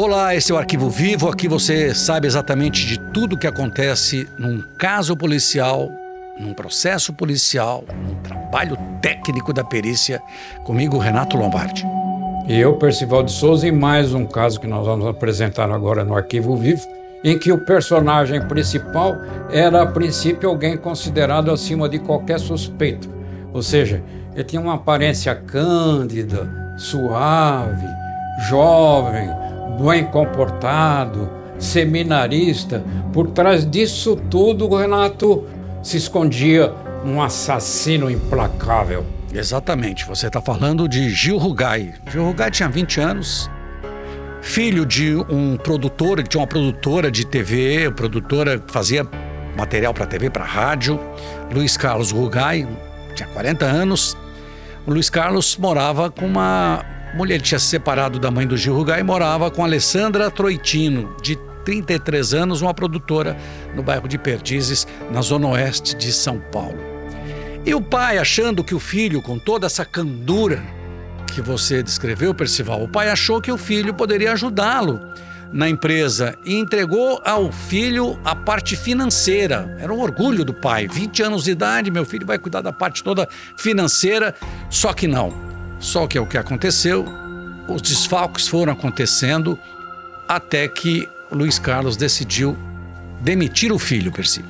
Olá, esse é o Arquivo Vivo. Aqui você sabe exatamente de tudo que acontece num caso policial, num processo policial, num trabalho técnico da perícia. Comigo, Renato Lombardi. E eu, Percival de Souza, e mais um caso que nós vamos apresentar agora no Arquivo Vivo, em que o personagem principal era, a princípio, alguém considerado acima de qualquer suspeito. Ou seja, ele tinha uma aparência cândida, suave, jovem, bem comportado, seminarista. Por trás disso tudo, Renato se escondia um assassino implacável. Exatamente, você está falando de Gil Rugai. Gil Rugai tinha 20 anos, filho de um produtor, que tinha uma produtora de TV, produtora que fazia material para TV, para rádio, Luiz Carlos Rugai, tinha 40 anos. O Luiz Carlos morava com uma mulher, ele tinha se separado da mãe do Gil Rugai e morava com Alessandra Troitino, de 33 anos, uma produtora no bairro de Perdizes, na zona oeste de São Paulo. E o pai, achando que o filho, com toda essa candura que você descreveu, Percival, o pai achou que o filho poderia ajudá-lo na empresa e entregou ao filho a parte financeira. Era um orgulho do pai. 20 anos de idade, meu filho vai cuidar da parte toda financeira. Só que não. Só que é o que aconteceu. Os desfalques foram acontecendo até que Luiz Carlos decidiu demitir o filho, Percy.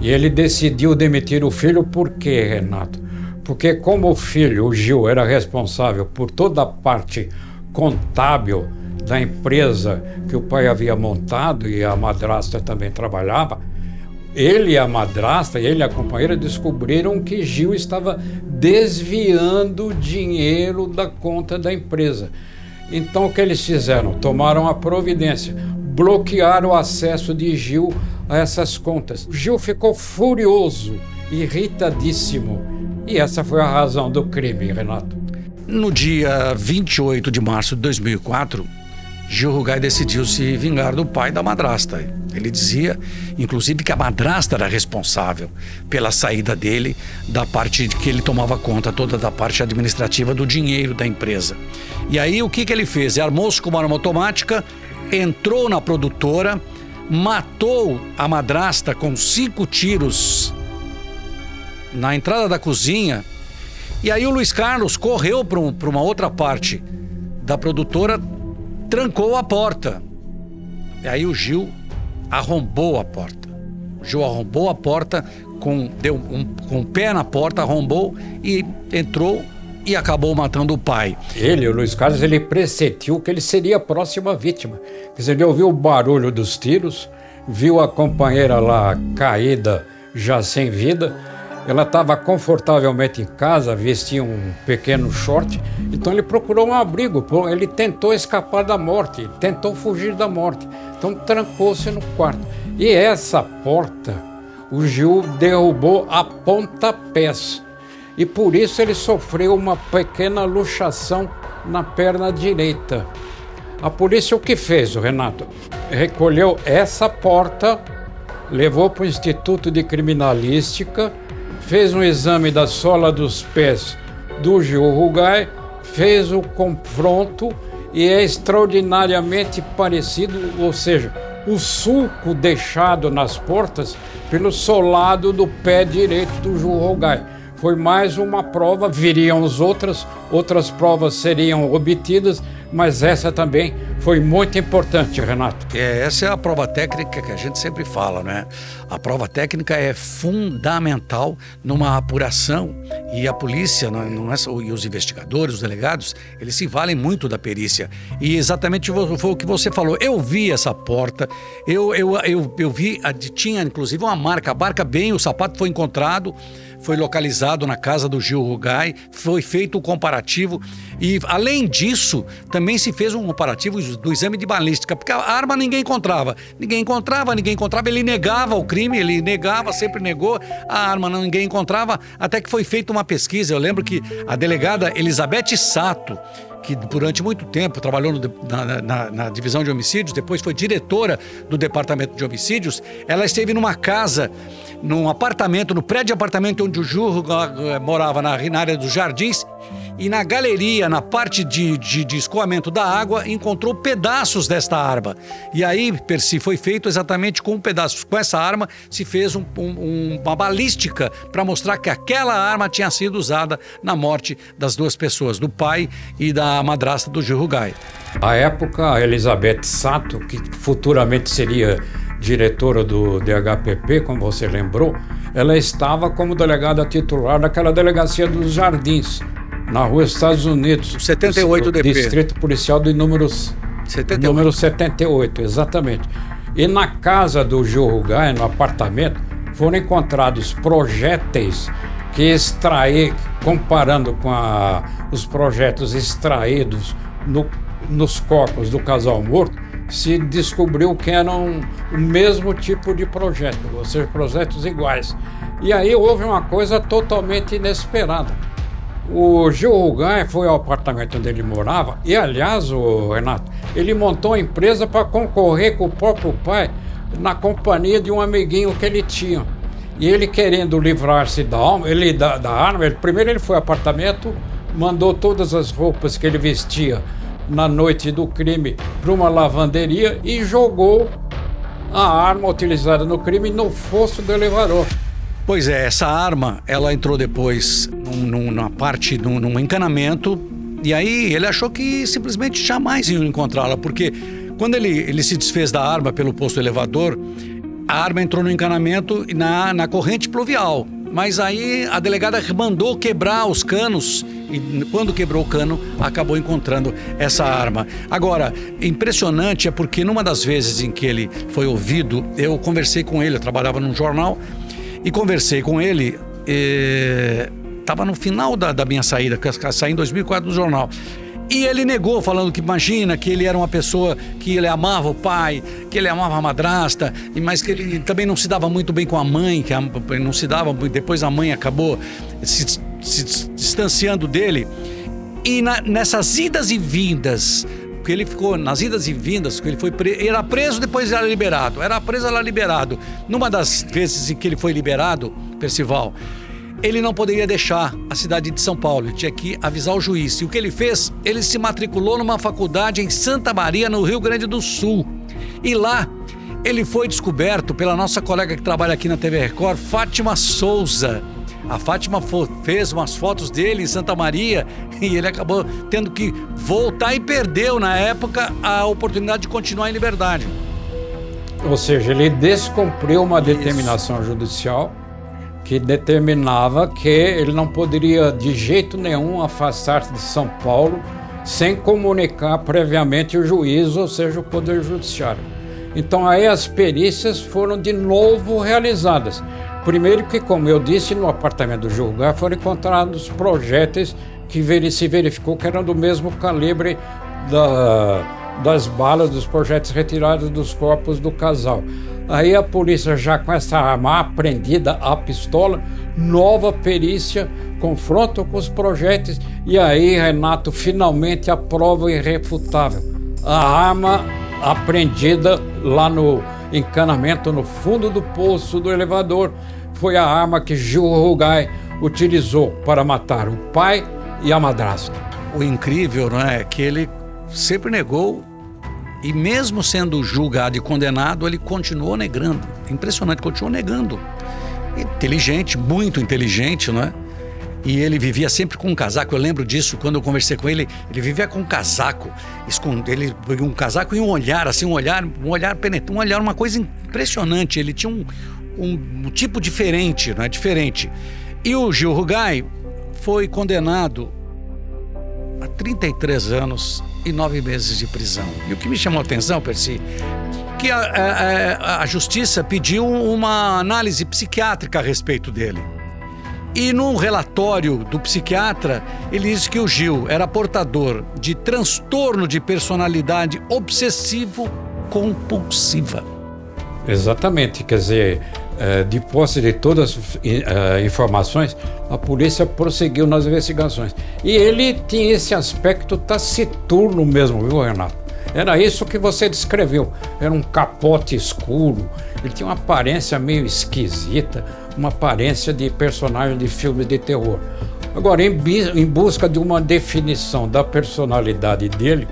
E ele decidiu demitir o filho por quê, Renato? Porque como o filho, o Gil, era responsável por toda a parte contábil da empresa que o pai havia montado e a madrasta também trabalhava, ele a madrasta, ele e a companheira descobriram que Gil estava desviando dinheiro da conta da empresa. Então o que eles fizeram? Tomaram a providência, bloquearam o acesso de Gil a essas contas. Gil ficou furioso, irritadíssimo. E essa foi a razão do crime, Renato. No dia 28 de março de 2004, Gil Rugai decidiu se vingar do pai da madrasta. Ele dizia, inclusive, que a madrasta era responsável pela saída dele da parte que ele tomava conta toda da parte administrativa do dinheiro da empresa. E aí o que, que ele fez? Armou-se com uma arma automática, entrou na produtora, matou a madrasta com cinco tiros na entrada da cozinha. E aí o Luiz Carlos correu para um, uma outra parte da produtora, trancou a porta. E aí o Gil arrombou a porta. O Gil arrombou a porta, com, deu um, com o pé na porta, arrombou e entrou e acabou matando o pai. Ele, o Luiz Carlos, ele pressentiu que ele seria a próxima vítima. Quer dizer, ele ouviu o barulho dos tiros, viu a companheira lá caída, já sem vida, ela estava confortavelmente em casa, vestia um pequeno short, então ele procurou um abrigo, ele tentou escapar da morte, tentou fugir da morte, então trancou-se no quarto. E essa porta, o Gil derrubou a pontapés, e por isso ele sofreu uma pequena luxação na perna direita. A polícia o que fez, o Renato? Recolheu essa porta, levou para o Instituto de Criminalística, fez um exame da sola dos pés do Gil Rugai, fez o confronto e é extraordinariamente parecido, ou seja, o sulco deixado nas portas pelo solado do pé direito do Gil Rugai. Foi mais uma prova, viriam as outras, outras provas seriam obtidas, mas essa também foi muito importante, Renato. É, essa é a prova técnica que a gente sempre fala, né? A prova técnica é fundamental numa apuração e a polícia, não, não é e os investigadores, os delegados, eles se valem muito da perícia. E exatamente foi o que você falou. Eu vi essa porta, eu, eu, eu, eu vi, tinha inclusive uma marca, a marca bem, o sapato foi encontrado foi localizado na casa do Gil Rugai, foi feito o comparativo e, além disso, também se fez um comparativo do exame de balística, porque a arma ninguém encontrava. Ninguém encontrava, ninguém encontrava, ele negava o crime, ele negava, sempre negou, a arma ninguém encontrava, até que foi feita uma pesquisa. Eu lembro que a delegada Elizabeth Sato, que durante muito tempo trabalhou no, na, na, na, divisão de homicídios, depois foi diretora do departamento de homicídios, ela esteve numa casa num apartamento, no prédio apartamento onde o Jurro morava, na, na área dos Jardins, e na galeria, na parte de, de, de escoamento da água, encontrou pedaços desta arma. E aí, Percy, foi feito exatamente com pedaços. Com essa arma se fez um, um, uma balística para mostrar que aquela arma tinha sido usada na morte das duas pessoas, do pai e da madrasta do Gil Rugai. À época, a Elizabeth Sato, que futuramente seria diretora do DHPP, como você lembrou, ela estava como delegada titular daquela delegacia dos Jardins, na rua Estados Unidos. 78 DP. Distrito Policial do número 78. número 78, exatamente. E na casa do Gil Rugai, no apartamento, foram encontrados projéteis que extraí, comparando com a, os projetos extraídos no, nos corpos do casal morto, se descobriu que eram o mesmo tipo de projeto, ou seja, projetos iguais. E aí houve uma coisa totalmente inesperada. O Gil Rugai foi ao apartamento onde ele morava e, aliás, o Renato, ele montou a empresa para concorrer com o próprio pai na companhia de um amiguinho que ele tinha. E ele querendo livrar-se da, ele, da, da arma, ele, primeiro ele foi ao apartamento, mandou todas as roupas que ele vestia na noite do crime para uma lavanderia e jogou a arma utilizada no crime no fosso do elevador. Pois é, essa arma, ela entrou depois num, num, numa parte, num, num encanamento, e aí ele achou que simplesmente jamais iam encontrá-la, porque quando ele, ele se desfez da arma pelo posto elevador, a arma entrou no encanamento na, na corrente pluvial. Mas aí a delegada mandou quebrar os canos e quando quebrou o cano, acabou encontrando essa arma. Agora, impressionante é porque numa das vezes em que ele foi ouvido, eu conversei com ele, eu trabalhava num jornal e conversei com ele. Estava no final da, da minha saída, saí em 2004 do jornal. E ele negou, falando que imagina que ele era uma pessoa que ele amava o pai, que ele amava a madrasta, mas que ele também não se dava muito bem com a mãe, que a, não se dava, depois a mãe acabou se, se distanciando dele. E na, nessas idas e vindas, porque ele ficou nas idas e vindas, ele foi pre... era preso, depois era liberado. Era preso, era liberado. Numa das vezes em que ele foi liberado, Percival, ele não poderia deixar a cidade de São Paulo, ele tinha que avisar o juiz. E o que ele fez? Ele se matriculou numa faculdade em Santa Maria, no Rio Grande do Sul. E lá ele foi descoberto pela nossa colega que trabalha aqui na TV Record, Fátima Souza. A Fátima fez umas fotos dele em Santa Maria e ele acabou tendo que voltar e perdeu, na época, a oportunidade de continuar em liberdade. Ou seja, ele descumpriu uma determinação Isso. judicial que determinava que ele não poderia de jeito nenhum afastar-se de São Paulo sem comunicar previamente o juiz, ou seja, o Poder Judiciário. Então aí as perícias foram de novo realizadas. Primeiro que, como eu disse, no apartamento do julgar foram encontrados projéteis que se verificou que eram do mesmo calibre da, das balas dos projéteis retirados dos corpos do casal. Aí a polícia já com essa arma apreendida, a pistola, nova perícia, confronto com os projéteis e aí Renato finalmente a prova irrefutável. A arma apreendida lá no encanamento no fundo do poço do elevador foi a arma que Gil Rugai utilizou para matar o pai e a madrasta. O incrível, não é, que ele sempre negou e mesmo sendo julgado e condenado, ele continuou negando. Impressionante, continuou negando. Inteligente, muito inteligente, não é? E ele vivia sempre com um casaco. Eu lembro disso quando eu conversei com ele. Ele vivia com um casaco, ele um casaco e um olhar, assim, um olhar, um olhar penetrante, um olhar, uma coisa impressionante. Ele tinha um, um, tipo diferente, não é? Diferente. E o Gil Rugai foi condenado a 33 anos e nove meses de prisão. E o que me chamou a atenção, Percy, que a, a, a justiça pediu uma análise psiquiátrica a respeito dele. E no relatório do psiquiatra, ele diz que o Gil era portador de transtorno de personalidade obsessivo compulsiva. Exatamente, quer dizer, é, de posse de todas as é, informações, a polícia prosseguiu nas investigações. E ele tinha esse aspecto taciturno mesmo, viu, Renato? Era isso que você descreveu. Era um capote escuro. Ele tinha uma aparência meio esquisita, uma aparência de personagem de filme de terror. Agora, em, em busca de uma definição da personalidade dele,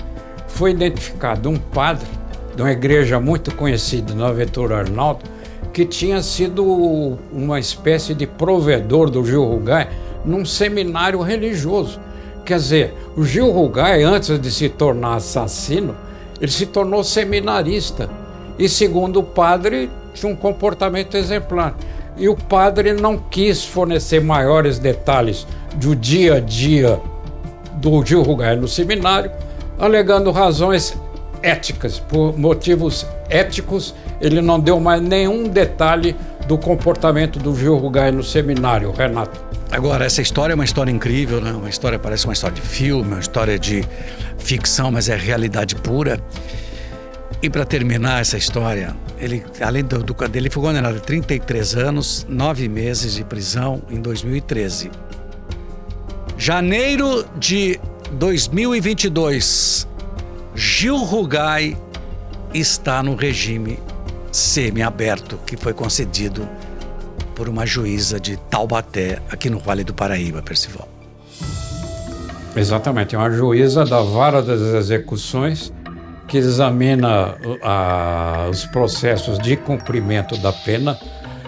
foi identificado um padre de uma igreja muito conhecida no Aventura Arnaldo, que tinha sido uma espécie de provedor do Gil Rugai num seminário religioso. Quer dizer, o Gil Rugai, antes de se tornar assassino, ele se tornou seminarista. E segundo o padre, tinha um comportamento exemplar. E o padre não quis fornecer maiores detalhes do dia a dia do Gil Rugai no seminário, alegando razões éticas. Por motivos éticos, ele não deu mais nenhum detalhe do comportamento do Gil Rugai no seminário, Renato. Agora, essa história é uma história incrível, né? Uma história, parece uma história de filme, uma história de ficção, mas é realidade pura. E para terminar essa história, ele, além do, do ele foi condenado a 33 anos, 9 meses de prisão em 2013. Janeiro de 2022, Gil Rugai está no regime semiaberto que foi concedido por uma juíza de Taubaté, aqui no Vale do Paraíba, Percival. Exatamente, é uma juíza da Vara das Execuções que examina a, os processos de cumprimento da pena,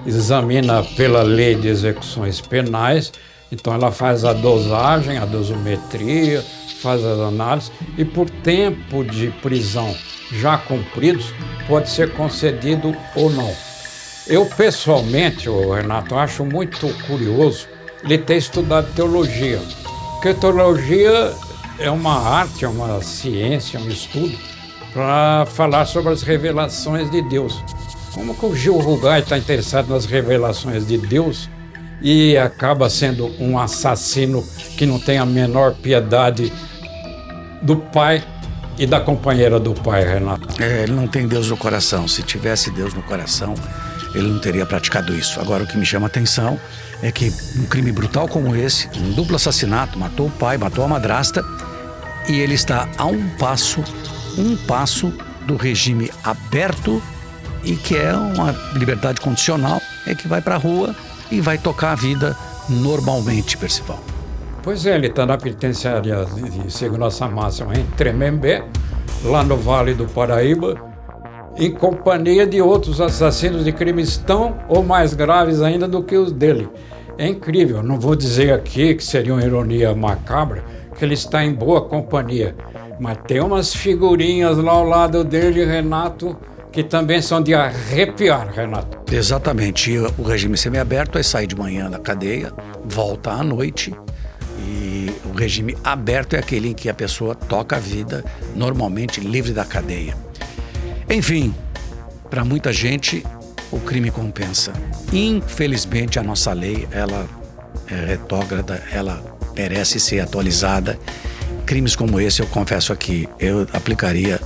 examina pela lei de execuções penais então ela faz a dosagem, a dosimetria, faz as análises e por tempo de prisão já cumpridos pode ser concedido ou não. Eu pessoalmente, Renato, acho muito curioso ele ter estudado teologia, porque teologia é uma arte, é uma ciência, um estudo para falar sobre as revelações de Deus. Como que o Gil Rugai está interessado nas revelações de Deus e acaba sendo um assassino que não tem a menor piedade do pai e da companheira do pai, Renato. É, ele não tem Deus no coração. Se tivesse Deus no coração, ele não teria praticado isso. Agora, o que me chama a atenção é que um crime brutal como esse, um duplo assassinato, matou o pai, matou a madrasta, e ele está a um passo, um passo do regime aberto e que é uma liberdade condicional, é que vai para a rua e vai tocar a vida normalmente, Percival. Pois é, ele está na penitenciária de segurança máxima em Tremembé, lá no Vale do Paraíba, em companhia de outros assassinos de crimes tão ou mais graves ainda do que os dele. É incrível, não vou dizer aqui que seria uma ironia macabra, que ele está em boa companhia, mas tem umas figurinhas lá ao lado dele, Renato, que também são de arrepiar, Renato. Exatamente. O regime semiaberto é sair de manhã da cadeia, volta à noite. E o regime aberto é aquele em que a pessoa toca a vida normalmente livre da cadeia. Enfim, para muita gente o crime compensa. Infelizmente a nossa lei ela é retrógrada, ela merece ser atualizada. Crimes como esse, eu confesso aqui, eu aplicaria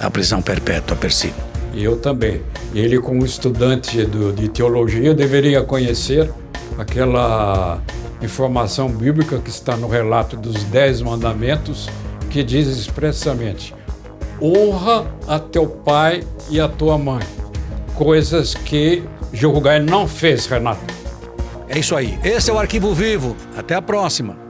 a prisão perpétua per si. E eu também. Ele, como estudante do, de teologia, deveria conhecer aquela informação bíblica que está no relato dos Dez Mandamentos, que diz expressamente: honra a teu pai e a tua mãe. Coisas que Gil não fez, Renato. É isso aí. Esse é o Arquivo Vivo. Até a próxima.